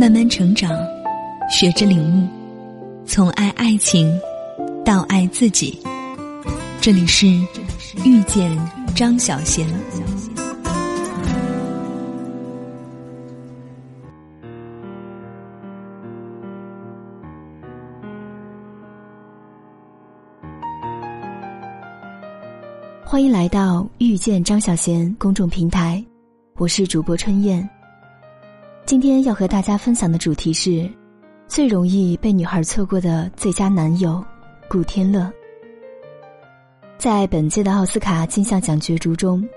慢慢成长，学着领悟，从爱爱情到爱自己。这里是遇见张小贤。欢迎来到遇见张小贤公众平台，我是主播春燕。今天要和大家分享的主题是最容易被女孩错过的最佳男友——古天乐。在本届的奥斯卡金像奖角逐中，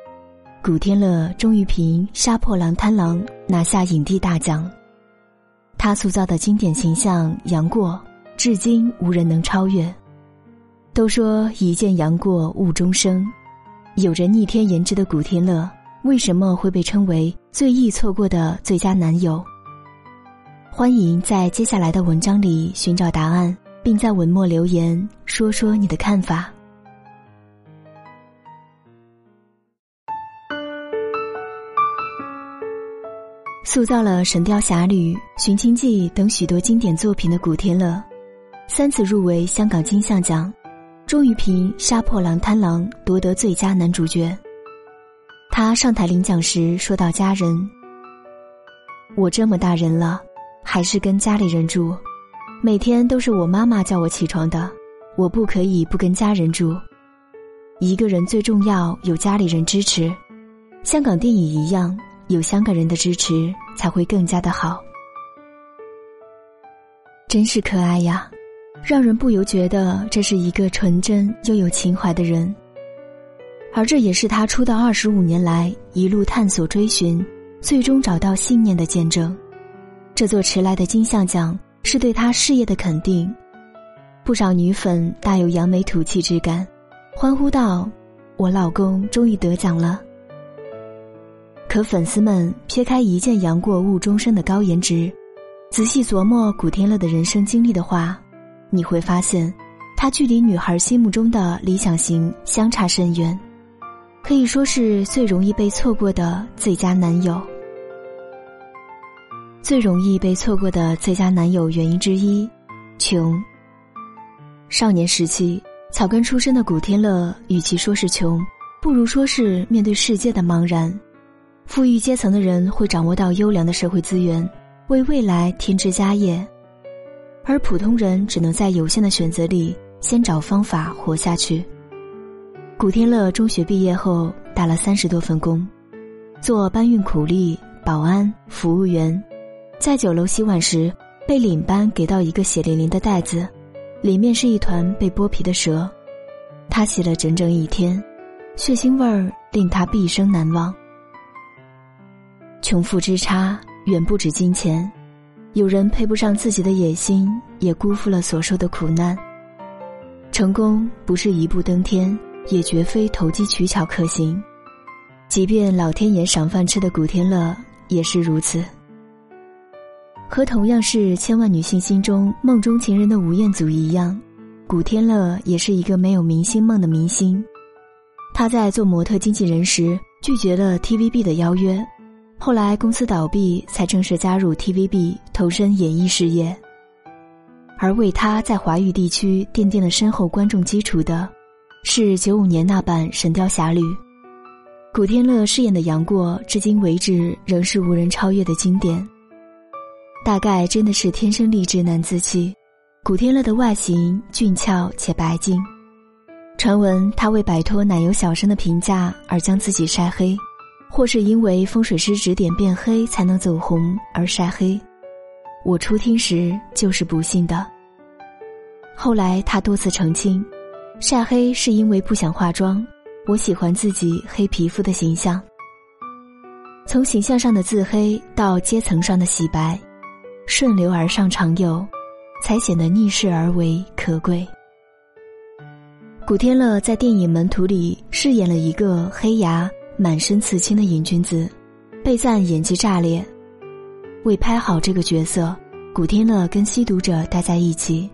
古天乐终于凭《杀破狼·贪狼》拿下影帝大奖。他塑造的经典形象杨过，至今无人能超越。都说一见杨过误终生。有着逆天颜值的古天乐，为什么会被称为最易错过的最佳男友？欢迎在接下来的文章里寻找答案，并在文末留言说说你的看法。塑造了《神雕侠侣》《寻秦记》等许多经典作品的古天乐，三次入围香港金像奖。终于凭《杀破狼·贪狼》夺得最佳男主角。他上台领奖时说到：“家人，我这么大人了，还是跟家里人住，每天都是我妈妈叫我起床的，我不可以不跟家人住。一个人最重要有家里人支持，香港电影一样，有香港人的支持才会更加的好。真是可爱呀！”让人不由觉得这是一个纯真又有情怀的人，而这也是他出道二十五年来一路探索追寻，最终找到信念的见证。这座迟来的金像奖是对他事业的肯定，不少女粉大有扬眉吐气之感，欢呼道：“我老公终于得奖了。”可粉丝们撇开一见杨过误终身的高颜值，仔细琢磨古天乐的人生经历的话。你会发现，他距离女孩心目中的理想型相差甚远，可以说是最容易被错过的最佳男友。最容易被错过的最佳男友原因之一，穷。少年时期草根出身的古天乐，与其说是穷，不如说是面对世界的茫然。富裕阶层的人会掌握到优良的社会资源，为未来添枝家业。而普通人只能在有限的选择里先找方法活下去。古天乐中学毕业后打了三十多份工，做搬运苦力、保安、服务员，在酒楼洗碗时被领班给到一个血淋淋的袋子，里面是一团被剥皮的蛇，他洗了整整一天，血腥味儿令他毕生难忘。穷富之差远不止金钱。有人配不上自己的野心，也辜负了所受的苦难。成功不是一步登天，也绝非投机取巧可行。即便老天爷赏饭吃的古天乐也是如此。和同样是千万女性心中梦中情人的吴彦祖一样，古天乐也是一个没有明星梦的明星。他在做模特经纪人时拒绝了 TVB 的邀约。后来公司倒闭，才正式加入 TVB，投身演艺事业。而为他在华语地区奠定了深厚观众基础的，是九五年那版《神雕侠侣》。古天乐饰演的杨过，至今为止仍是无人超越的经典。大概真的是天生丽质难自弃，古天乐的外形俊俏且白净。传闻他为摆脱奶油小生的评价而将自己晒黑。或是因为风水师指点变黑才能走红而晒黑，我初听时就是不信的。后来他多次澄清，晒黑是因为不想化妆，我喜欢自己黑皮肤的形象。从形象上的自黑到阶层上的洗白，顺流而上常有，才显得逆势而为可贵。古天乐在电影《门徒》里饰演了一个黑牙。满身刺青的瘾君子，被赞演技炸裂。为拍好这个角色，古天乐跟吸毒者待在一起，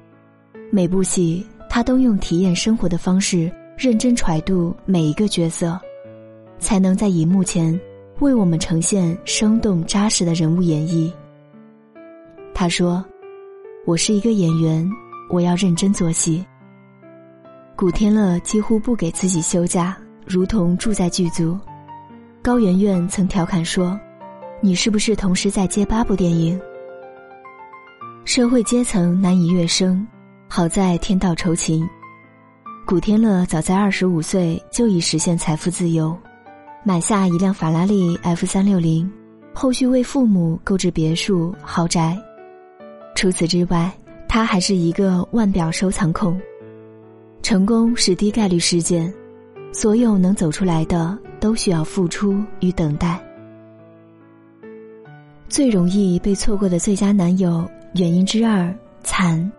每部戏他都用体验生活的方式认真揣度每一个角色，才能在荧幕前为我们呈现生动扎实的人物演绎。他说：“我是一个演员，我要认真做戏。”古天乐几乎不给自己休假，如同住在剧组。高圆圆曾调侃说：“你是不是同时在接八部电影？”社会阶层难以跃升，好在天道酬勤。古天乐早在二十五岁就已实现财富自由，买下一辆法拉利 F 三六零，后续为父母购置别墅豪宅。除此之外，他还是一个腕表收藏控。成功是低概率事件，所有能走出来的都需要付出与等待。最容易被错过的最佳男友原因之二：惨。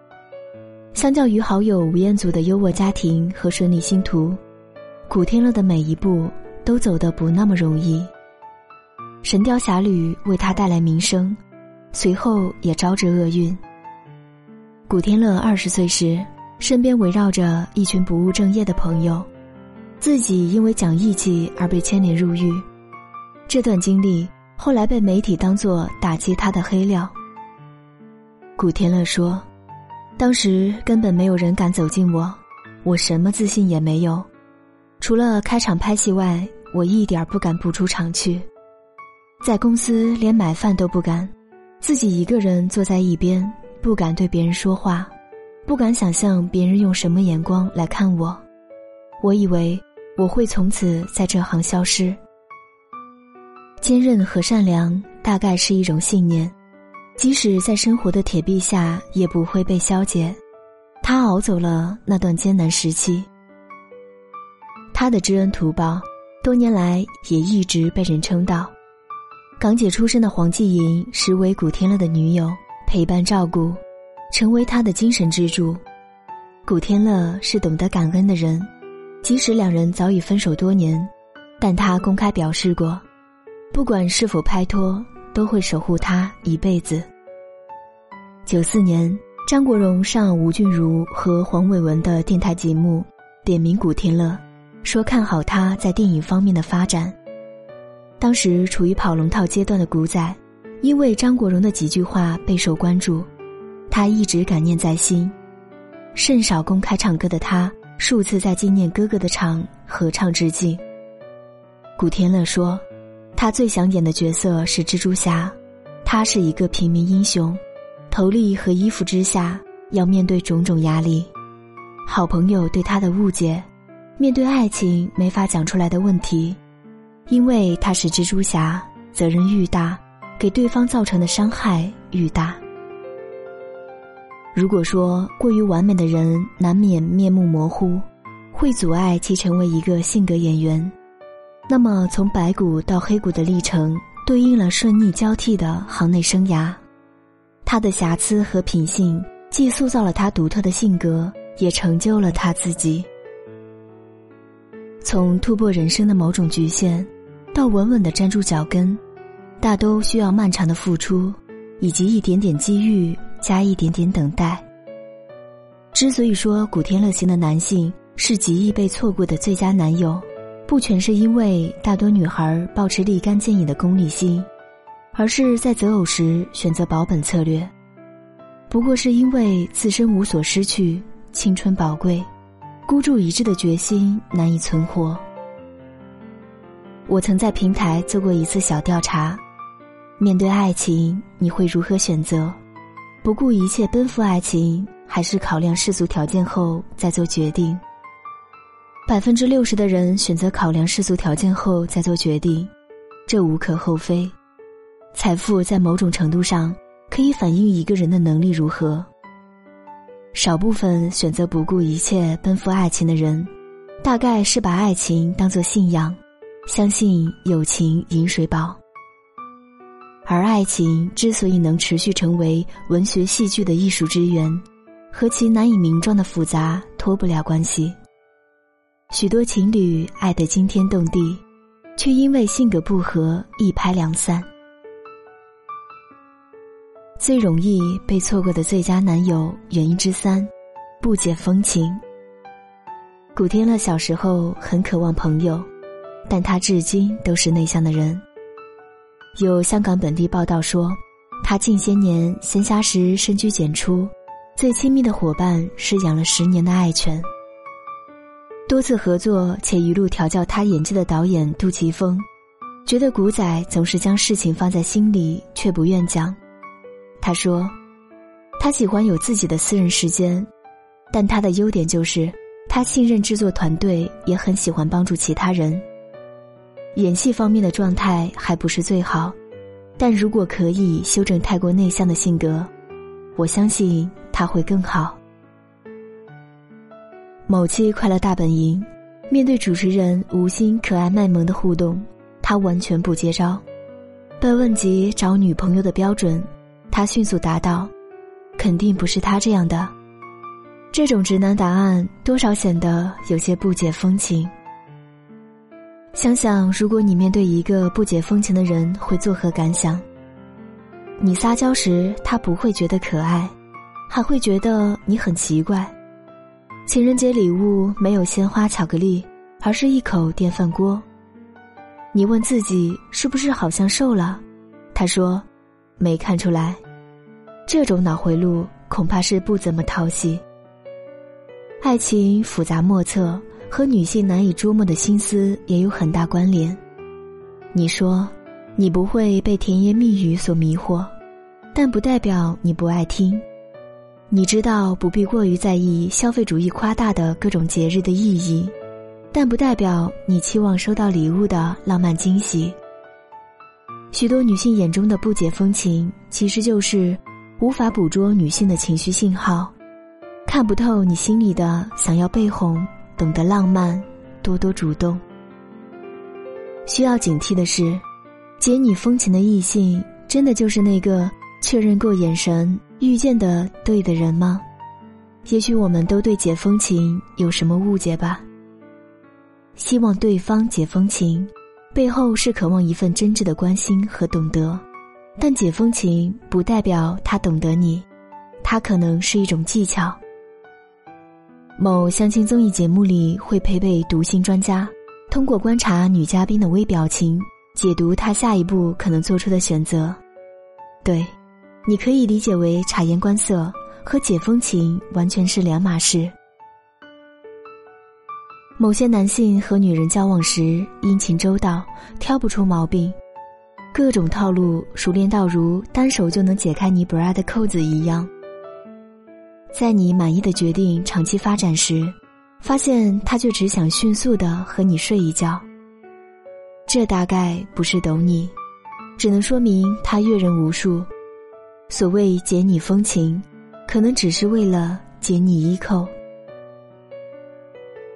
相较于好友吴彦祖的优渥家庭和顺利星途，古天乐的每一步都走得不那么容易。《神雕侠侣》为他带来名声，随后也招致厄运。古天乐二十岁时，身边围绕着一群不务正业的朋友，自己因为讲义气而被牵连入狱。这段经历后来被媒体当作打击他的黑料。古天乐说。当时根本没有人敢走近我，我什么自信也没有，除了开场拍戏外，我一点不敢不出场去。在公司连买饭都不敢，自己一个人坐在一边，不敢对别人说话，不敢想象别人用什么眼光来看我。我以为我会从此在这行消失。坚韧和善良大概是一种信念。即使在生活的铁壁下，也不会被消解。他熬走了那段艰难时期。他的知恩图报，多年来也一直被人称道。港姐出身的黄季莹，实为古天乐的女友，陪伴照顾，成为他的精神支柱。古天乐是懂得感恩的人，即使两人早已分手多年，但他公开表示过，不管是否拍拖。都会守护他一辈子。九四年，张国荣上吴君如和黄伟文的电台节目，点名古天乐，说看好他在电影方面的发展。当时处于跑龙套阶段的古仔，因为张国荣的几句话备受关注，他一直感念在心。甚少公开唱歌的他，数次在纪念哥哥的场合唱致敬。古天乐说。他最想演的角色是蜘蛛侠，他是一个平民英雄，头力和衣服之下要面对种种压力，好朋友对他的误解，面对爱情没法讲出来的问题，因为他是蜘蛛侠，责任愈大，给对方造成的伤害愈大。如果说过于完美的人难免面目模糊，会阻碍其成为一个性格演员。那么，从白骨到黑骨的历程，对应了顺逆交替的行内生涯。他的瑕疵和品性，既塑造了他独特的性格，也成就了他自己。从突破人生的某种局限，到稳稳的站住脚跟，大都需要漫长的付出，以及一点点机遇加一点点等待。之所以说古天乐型的男性是极易被错过的最佳男友。不全是因为大多女孩保持立竿见影的功利心，而是在择偶时选择保本策略。不过是因为自身无所失去，青春宝贵，孤注一掷的决心难以存活。我曾在平台做过一次小调查：面对爱情，你会如何选择？不顾一切奔赴爱情，还是考量世俗条件后再做决定？百分之六十的人选择考量世俗条件后再做决定，这无可厚非。财富在某种程度上可以反映一个人的能力如何。少部分选择不顾一切奔赴爱情的人，大概是把爱情当作信仰，相信友情饮水饱。而爱情之所以能持续成为文学戏剧的艺术之源，和其难以名状的复杂脱不了关系。许多情侣爱得惊天动地，却因为性格不合一拍两散。最容易被错过的最佳男友原因之三：不解风情。古天乐小时候很渴望朋友，但他至今都是内向的人。有香港本地报道说，他近些年闲暇时深居简出，最亲密的伙伴是养了十年的爱犬。多次合作且一路调教他演技的导演杜琪峰，觉得古仔总是将事情放在心里，却不愿讲。他说，他喜欢有自己的私人时间，但他的优点就是他信任制作团队，也很喜欢帮助其他人。演戏方面的状态还不是最好，但如果可以修正太过内向的性格，我相信他会更好。某期《快乐大本营》，面对主持人吴昕可爱卖萌的互动，他完全不接招。被问及找女朋友的标准，他迅速答道：“肯定不是他这样的。”这种直男答案多少显得有些不解风情。想想，如果你面对一个不解风情的人，会作何感想？你撒娇时，他不会觉得可爱，还会觉得你很奇怪。情人节礼物没有鲜花巧克力，而是一口电饭锅。你问自己是不是好像瘦了？他说，没看出来。这种脑回路恐怕是不怎么讨喜。爱情复杂莫测。和女性难以捉摸的心思也有很大关联。你说，你不会被甜言蜜语所迷惑，但不代表你不爱听。你知道不必过于在意消费主义夸大的各种节日的意义，但不代表你期望收到礼物的浪漫惊喜。许多女性眼中的不解风情，其实就是无法捕捉女性的情绪信号，看不透你心里的想要被哄。懂得浪漫，多多主动。需要警惕的是，解你风情的异性，真的就是那个确认过眼神、遇见的对的人吗？也许我们都对解风情有什么误解吧。希望对方解风情，背后是渴望一份真挚的关心和懂得，但解风情不代表他懂得你，他可能是一种技巧。某相亲综艺节目里会配备读心专家，通过观察女嘉宾的微表情，解读她下一步可能做出的选择。对，你可以理解为察言观色，和解风情完全是两码事。某些男性和女人交往时殷勤周到，挑不出毛病，各种套路熟练到如单手就能解开你 bra 的扣子一样。在你满意的决定长期发展时，发现他却只想迅速的和你睡一觉。这大概不是懂你，只能说明他阅人无数。所谓解你风情，可能只是为了解你衣扣。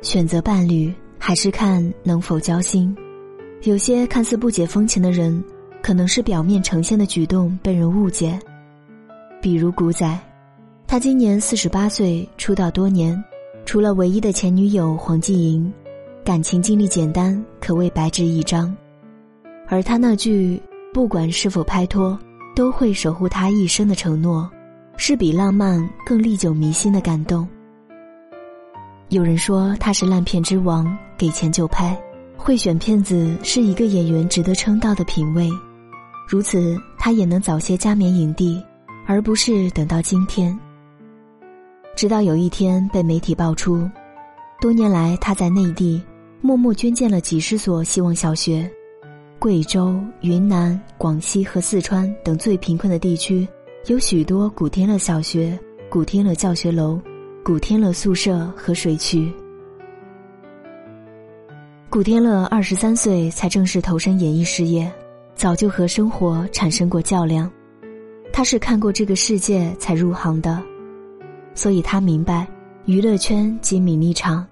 选择伴侣还是看能否交心。有些看似不解风情的人，可能是表面呈现的举动被人误解，比如古仔。他今年四十八岁，出道多年，除了唯一的前女友黄继莹，感情经历简单，可谓白纸一张。而他那句“不管是否拍拖，都会守护他一生”的承诺，是比浪漫更历久弥新的感动。有人说他是烂片之王，给钱就拍，会选片子是一个演员值得称道的品味。如此，他也能早些加冕影帝，而不是等到今天。直到有一天被媒体爆出，多年来他在内地默默捐建了几十所希望小学，贵州、云南、广西和四川等最贫困的地区，有许多古天乐小学、古天乐教学楼、古天乐宿舍和水渠。古天乐二十三岁才正式投身演艺事业，早就和生活产生过较量，他是看过这个世界才入行的。所以他明白，娱乐圈及名利场，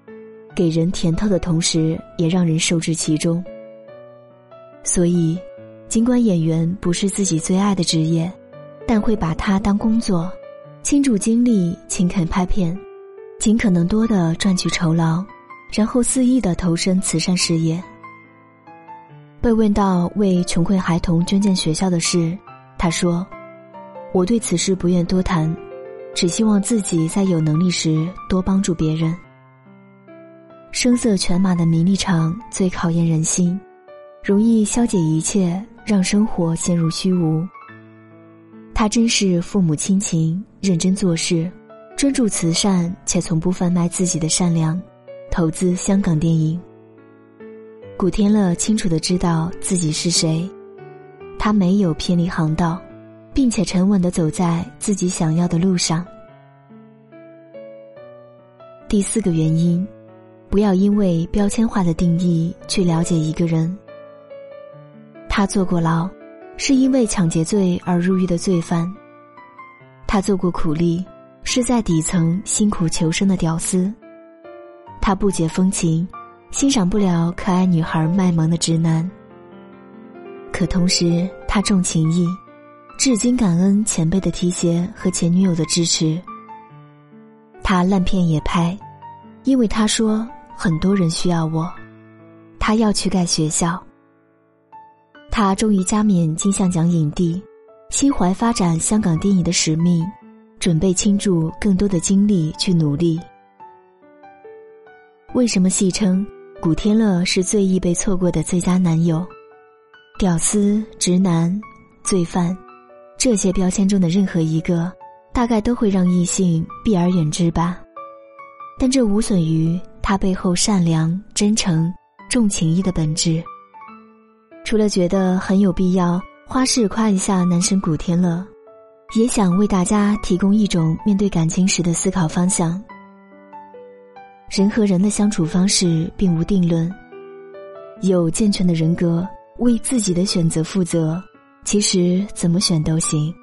给人甜头的同时，也让人受制其中。所以，尽管演员不是自己最爱的职业，但会把它当工作，倾注精力勤恳拍片，尽可能多的赚取酬劳，然后肆意的投身慈善事业。被问到为穷困孩童捐建学校的事，他说：“我对此事不愿多谈。”只希望自己在有能力时多帮助别人。声色犬马的名利场最考验人心，容易消解一切，让生活陷入虚无。他珍视父母亲情，认真做事，专注慈善，且从不贩卖自己的善良，投资香港电影。古天乐清楚的知道自己是谁，他没有偏离航道，并且沉稳的走在自己想要的路上。第四个原因，不要因为标签化的定义去了解一个人。他坐过牢，是因为抢劫罪而入狱的罪犯；他做过苦力，是在底层辛苦求生的屌丝；他不解风情。欣赏不了可爱女孩卖萌的直男，可同时他重情义，至今感恩前辈的提携和前女友的支持。他烂片也拍，因为他说很多人需要我，他要去盖学校。他终于加冕金像奖影帝，心怀发展香港电影的使命，准备倾注更多的精力去努力。为什么戏称？古天乐是最易被错过的最佳男友，屌丝、直男、罪犯，这些标签中的任何一个，大概都会让异性避而远之吧。但这无损于他背后善良、真诚、重情义的本质。除了觉得很有必要花式夸一下男神古天乐，也想为大家提供一种面对感情时的思考方向。人和人的相处方式并无定论，有健全的人格为自己的选择负责，其实怎么选都行。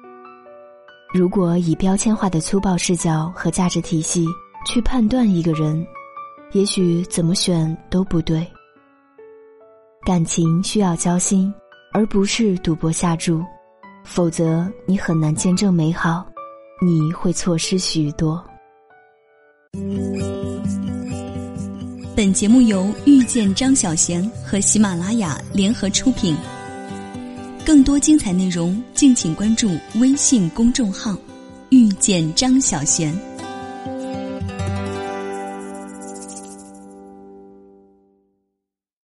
如果以标签化的粗暴视角和价值体系去判断一个人，也许怎么选都不对。感情需要交心，而不是赌博下注，否则你很难见证美好，你会错失许多。本节目由遇见张小贤和喜马拉雅联合出品。更多精彩内容，敬请关注微信公众号“遇见张小贤”。